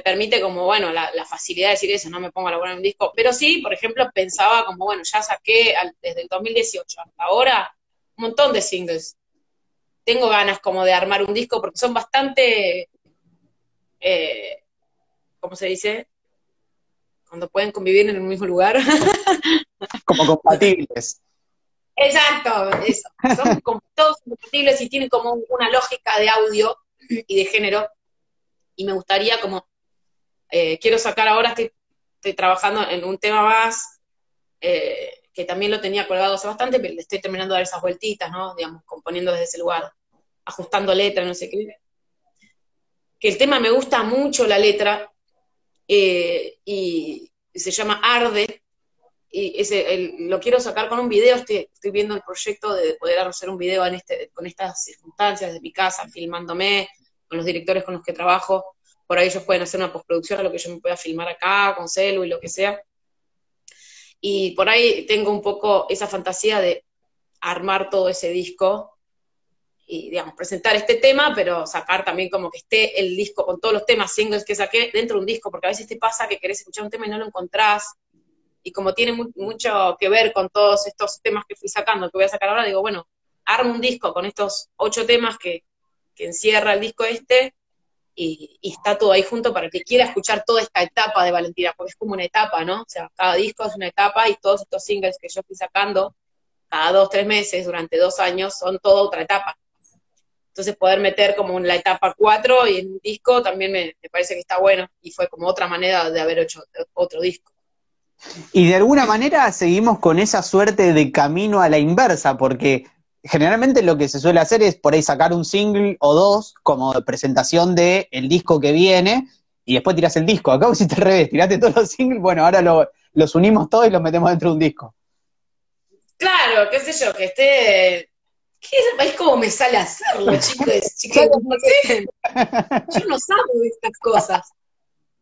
permite como, bueno, la, facilidad de decir eso, no me pongo a lograr un disco, pero sí, por ejemplo, pensaba como, bueno, ya saqué desde el 2018 hasta ahora un montón de singles, tengo ganas como de armar un disco porque son bastante, eh, ¿cómo se dice? Cuando pueden convivir en el mismo lugar. como compatibles. Exacto, eso. Son todos compatibles y tienen como una lógica de audio y de género. Y me gustaría como, eh, quiero sacar ahora, estoy, trabajando en un tema más, eh, que también lo tenía colgado hace bastante, pero le estoy terminando de dar esas vueltitas, ¿no? Digamos, componiendo desde ese lugar ajustando letra, no sé qué. Que el tema me gusta mucho la letra eh, y se llama Arde. Y ese, lo quiero sacar con un video, estoy, estoy, viendo el proyecto de poder hacer un video en este, con estas circunstancias de mi casa, filmándome, con los directores con los que trabajo, por ahí ellos pueden hacer una postproducción lo que yo me pueda filmar acá, con celu y lo que sea. Y por ahí tengo un poco esa fantasía de armar todo ese disco y, digamos, presentar este tema, pero sacar también como que esté el disco con todos los temas singles que saqué dentro de un disco, porque a veces te pasa que querés escuchar un tema y no lo encontrás, y como tiene mucho que ver con todos estos temas que fui sacando, que voy a sacar ahora, digo, bueno, armo un disco con estos ocho temas que, que encierra el disco este, y, está todo ahí junto para el que quiera escuchar toda esta etapa de Valentina, porque es como una etapa, ¿no? O sea, cada disco es una etapa y todos estos singles que yo fui sacando cada dos, tres meses, durante dos años, son toda otra etapa. Entonces poder meter como en la etapa 4 y en un disco también me, parece que está bueno y fue como otra manera de haber hecho otro disco. Y de alguna manera seguimos con esa suerte de camino a la inversa, porque generalmente lo que se suele hacer es por ahí sacar un single o dos como presentación del el disco que viene y después tiras el disco. Acá hiciste al revés, tiraste todos los singles, bueno, ahora los unimos todos y los metemos dentro de un disco. Claro, qué sé yo, que esté ¿Qué es, como me sale hacerlo, chicos? chicos Yo no sabo de estas cosas.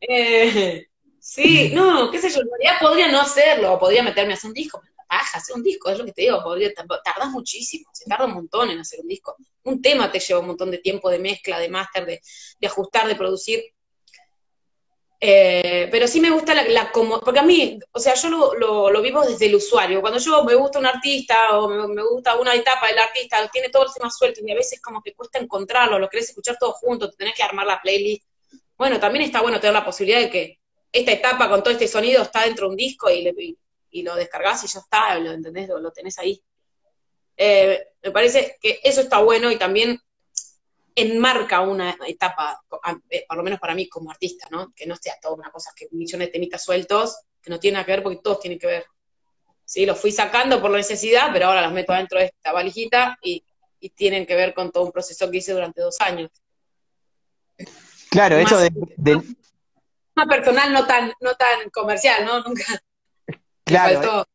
Eh, sí, no, qué sé yo, en realidad podría no hacerlo, podría meterme a hacer un disco, paja, hacer un disco, es lo que te digo, podría, tardas muchísimo, se tarda un montón en hacer un disco. Un tema te lleva un montón de tiempo de mezcla, de máster, de, de ajustar, de producir. Eh, pero sí me gusta la, como, porque a mí, o sea, yo lo, lo, vivo desde el usuario. Cuando yo me gusta un artista o me, gusta una etapa del artista, tiene todo el tema suelto y a veces como que cuesta encontrarlo, lo querés escuchar todo junto, te tenés que armar la playlist. Bueno, también está bueno tener la posibilidad de que esta etapa con todo este sonido está dentro de un disco y, y, lo descargas y ya está, lo entendés, lo, tenés ahí. Eh, me parece que eso está bueno y también enmarca una etapa, eh, por lo menos para mí como artista, ¿no? Que no sea toda una cosa que millones de temitas sueltos, que no tienen nada que ver porque todos tienen que ver. Sí, los fui sacando por la necesidad, pero ahora los meto dentro de esta valijita y, tienen que ver con todo un proceso que hice durante dos años. Claro, eso de, Más personal, no tan, no tan comercial, ¿no? Nunca. Claro.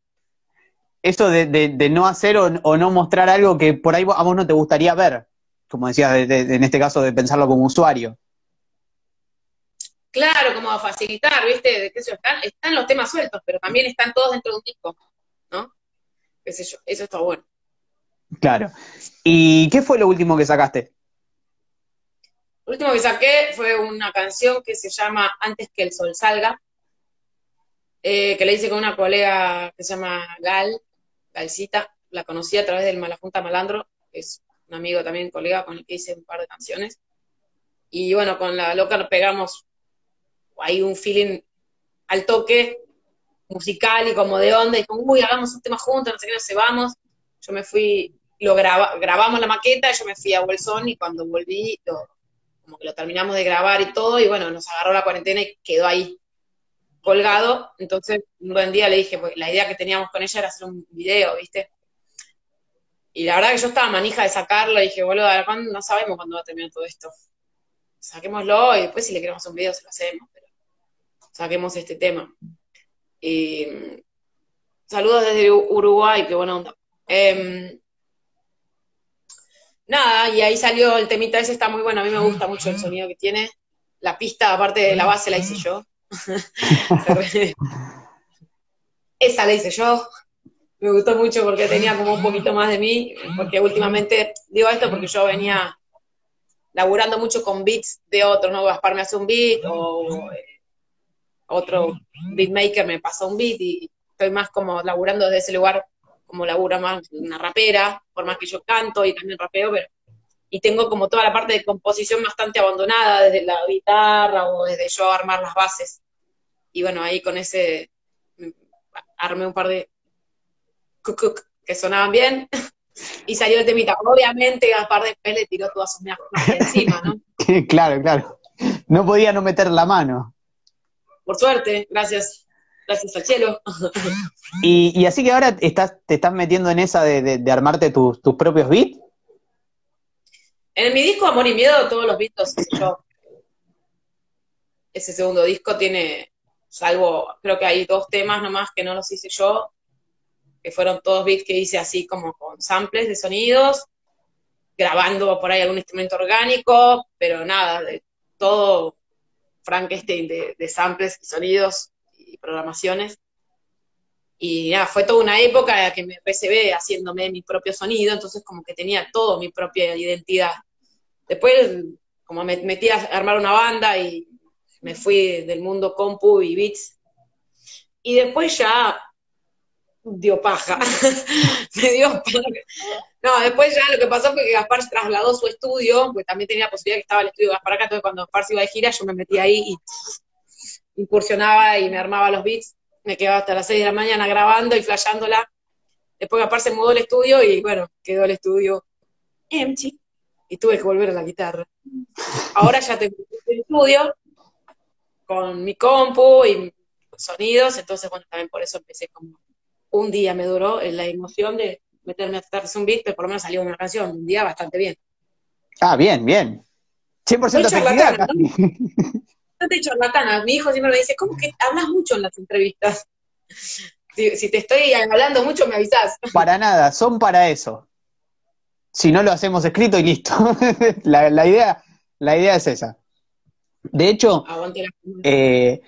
Eso de, no hacer o, o, no mostrar algo que por ahí a vos no te gustaría ver como decías, en este caso de pensarlo como usuario. Claro, como facilitar, ¿viste? están, están los temas sueltos, pero también están todos dentro de un disco, ¿no? ¿Qué sé yo? Eso está bueno. Claro. ¿Y qué fue lo último que sacaste? Lo último que saqué fue una canción que se llama Antes que el sol salga, eh, que la hice con una colega que se llama Gal, Galcita, la conocí a través del Malajunta Malandro, que es un amigo también, colega, con el que hice un par de canciones. Y bueno, con la loca pegamos ahí un feeling al toque, musical y como de onda, y como, uy, hagamos un tema juntos, no sé qué, no sé, vamos. Yo me fui, lo grabamos la maqueta, yo me fui a Bolsón y cuando volví, como que lo terminamos de grabar y todo, y bueno, nos agarró la cuarentena y quedó ahí. colgado, entonces un buen día le dije, pues, la idea que teníamos con ella era hacer un video, ¿viste? Y la verdad que yo estaba manija de sacarlo y dije, boludo, no sabemos cuándo va a terminar todo esto. Saquémoslo y después si le queremos un video se lo hacemos, pero saquemos este tema. Y, saludos desde Uruguay, qué buena onda. Em, nada, y ahí salió el temita ese, está muy bueno, a mí me gusta mucho el sonido que tiene. La pista, aparte de la base, la hice yo. Esa la hice yo me gustó mucho porque tenía como un poquito más de mí, porque últimamente, digo esto porque yo venía laburando mucho con beats de otros, ¿no? Gaspar me hace un beat o eh, otro beatmaker me pasa un beat y estoy más como laburando desde ese lugar como labura más una rapera, por más que yo canto y también rapeo, pero y tengo como toda la parte de composición bastante abandonada desde la guitarra o desde yo armar las bases. Y bueno, ahí con ese mm, armé un par de que sonaban bien, y salió el temita. Obviamente Gaspar después le tiró todas sus encima, ¿no? claro, claro. No podía no meter la mano. Por suerte, gracias. Gracias al cielo. Y, así que ahora estás, te estás metiendo en esa de, armarte tus, propios beats. En mi disco Amor y Miedo, todos los beats los hice yo. Ese segundo disco tiene, salvo, creo que hay dos temas nomás que no los hice yo, que fueron todos beats que hice así como con samples de sonidos, grabando por ahí algún instrumento orgánico, pero nada, de todo Frankenstein de, de samples y sonidos y programaciones. Y nada, fue toda una época que me recibí haciéndome mi propio sonido, entonces como que tenía todo mi propia identidad. Después, como me metí a armar una banda y me fui del mundo compu y beats. Y después ya dio paja. me dio paja. No, después ya lo que pasó fue que Gaspar trasladó su estudio, porque también tenía la posibilidad que estaba el estudio de Gaspar acá, entonces cuando Gaspar se iba de gira yo me metía ahí y incursionaba y me armaba los beats, me quedaba hasta las 6 de la mañana grabando y flasheándola. Después Gaspar se mudó al estudio y bueno, quedó el estudio empty y tuve que volver a la guitarra. Ahora ya tengo el estudio con mi compu y sonidos, entonces bueno, también por eso empecé como un día me duró la emoción de meterme a tratar un beat, pero por lo menos salió una canción, un día bastante bien. Ah, bien, bien. 100% efectividad. ¿no? No te charlatana. Mi hijo siempre me dice, ¿cómo que hablas mucho en las entrevistas? Si, te estoy hablando mucho, me avisás. Para nada, son para eso. Si no lo hacemos escrito y listo. la, idea, la idea es esa. De hecho, eh,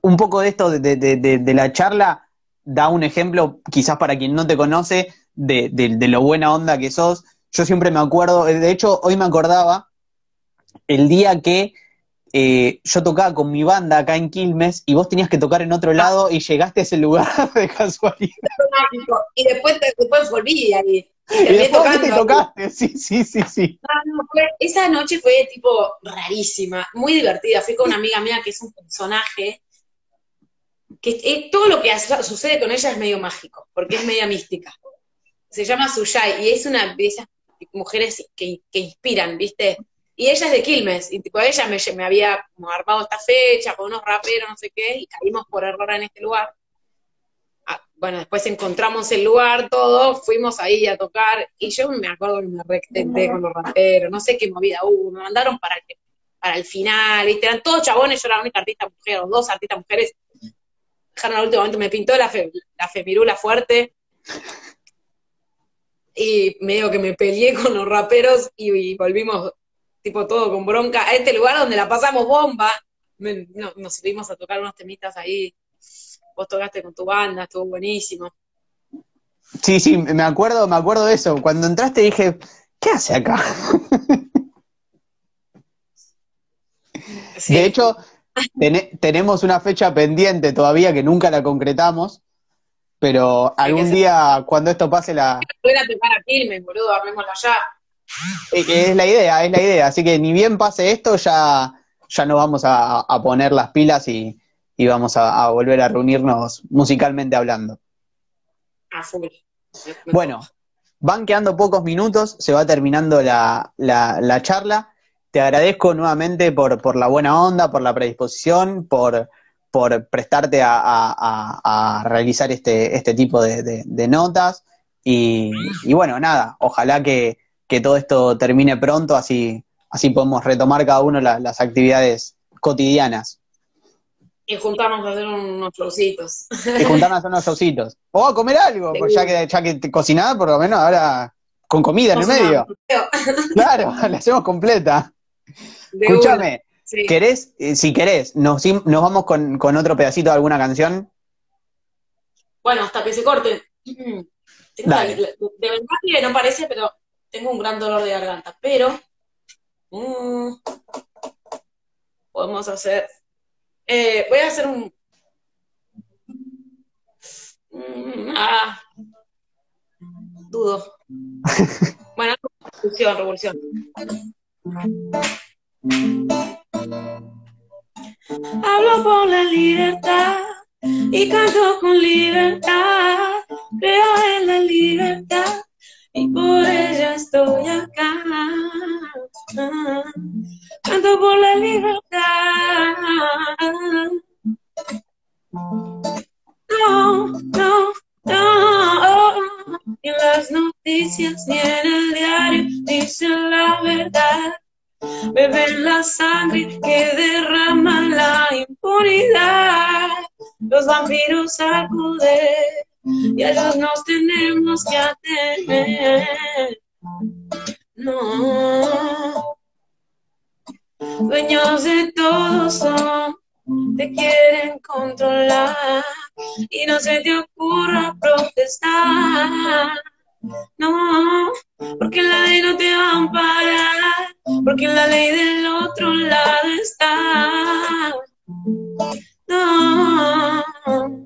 un poco de esto de, de la charla da un ejemplo, quizás para quien no te conoce, de, de, lo buena onda que sos. Yo siempre me acuerdo, de hecho, hoy me acordaba el día que eh, yo tocaba con mi banda acá en Quilmes y vos tenías que tocar en otro lado y llegaste a ese lugar de casualidad. Y después, después volví ahí. Y, después te tocaste, sí, sí, sí, sí. esa noche fue tipo rarísima, muy divertida. Fui con una amiga mía que es un personaje que todo lo que sucede con ella es medio mágico, porque es media mística. Se llama Suyai y es una de esas mujeres que, inspiran, ¿viste? Y ella es de Quilmes, y tipo, ella me, había armado esta fecha con unos raperos, no sé qué, y caímos por error en este lugar. Ah, bueno, después encontramos el lugar, todo, fuimos ahí a tocar, y yo me acuerdo que me retenté con los raperos, no sé qué movida hubo, me mandaron para, para el final, ¿viste? Eran todos chabones, yo era la única artista mujer, o dos artistas mujeres, dejaron al último momento, me pintó la femirula fuerte. Y medio que me peleé con los raperos y, volvimos, tipo, todo con bronca, a este lugar donde la pasamos bomba. nos subimos a tocar unos temitas ahí. Vos tocaste con tu banda, estuvo buenísimo. Sí, sí, me acuerdo, me acuerdo de eso. Cuando entraste dije, ¿qué hace acá? De hecho, tenemos una fecha pendiente todavía que nunca la concretamos, pero algún día cuando esto pase la... boludo, allá. Es la idea, es la idea, así que ni bien pase esto ya, ya nos vamos a, poner las pilas y, vamos a, volver a reunirnos musicalmente hablando. Bueno, van quedando pocos minutos, se va terminando la, la charla te agradezco nuevamente por, por la buena onda, por la predisposición, por, por prestarte a, a- a realizar este, este tipo de, de- de notas. Y, y bueno, nada, ojalá que, que todo esto termine pronto, así, así podemos retomar cada uno la- las actividades cotidianas Y juntarnos a hacer unos showcitos. y juntarnos a unos showcitos. O a comer algo, pues ya que, ya que te cocinás, por lo menos ahora con comida en el medio. Claro, la hacemos completa. Escúchame, sí. ¿querés, eh, si querés, nos, nos vamos con, con otro pedacito de alguna canción? Bueno, hasta que se corte. Dale. de verdad que no parece, pero tengo un gran dolor de garganta. Pero mm, podemos hacer. eh, voy a hacer un. Mm, ah, dudo. Bueno, revolución, revolución. Hablo por la libertad y canto con libertad. Creo en la libertad y por ella estoy acá. Canto por la libertad. No, no, no. En las noticias ni en el diario dicen la verdad. Beben la sangre que derrama la impunidad. Los vampiros al poder y a ellos nos tenemos que atener. No. Dueños de todo son, te quieren controlar y no se te ocurra protestar. No, porque la ley no te va a amparar, porque la ley del otro lado está. No.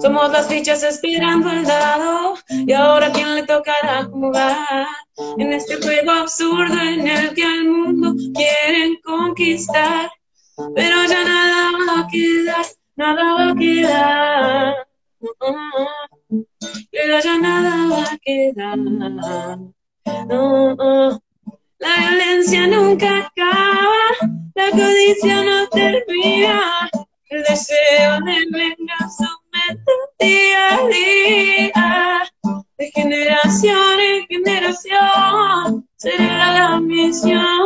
Somos las fichas esperando el dado y ahora quién le tocará jugar en este juego absurdo en el que al mundo quieren conquistar, pero ya nada va a quedar, nada va a quedar, pero ya nada va a quedar. La violencia nunca acaba, la codicia no termina, el deseo de venganza día a día, de generación en generación, será la misión,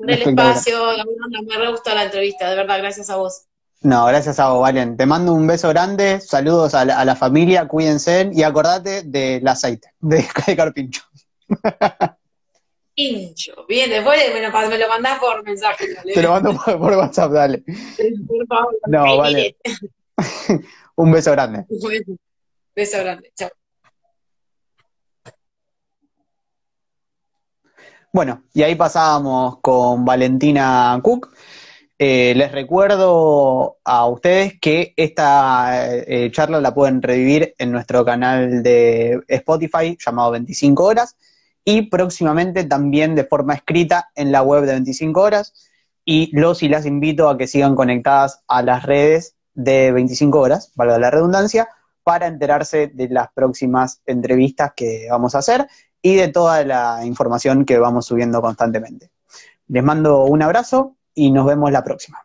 por el espacio, me re gustó la entrevista, de verdad, gracias a vos. No, gracias a vos, Valen. Te mando un beso grande, saludos a la, familia, cuídense y acordate del aceite de, de carpincho. Pincho, bien, después me lo, me lo mandás por mensaje. Te lo mando por, WhatsApp, dale. No, vale. un beso grande. Un beso grande, chao. Bueno, y ahí pasábamos con Valentina Cook. Eh, les recuerdo a ustedes que esta eh, charla la pueden revivir en nuestro canal de Spotify llamado 25 horas y próximamente también de forma escrita en la web de 25 horas. Y los y las invito a que sigan conectadas a las redes de 25 horas, valga la redundancia, para enterarse de las próximas entrevistas que vamos a hacer y de toda la información que vamos subiendo constantemente. Les mando un abrazo y nos vemos la próxima.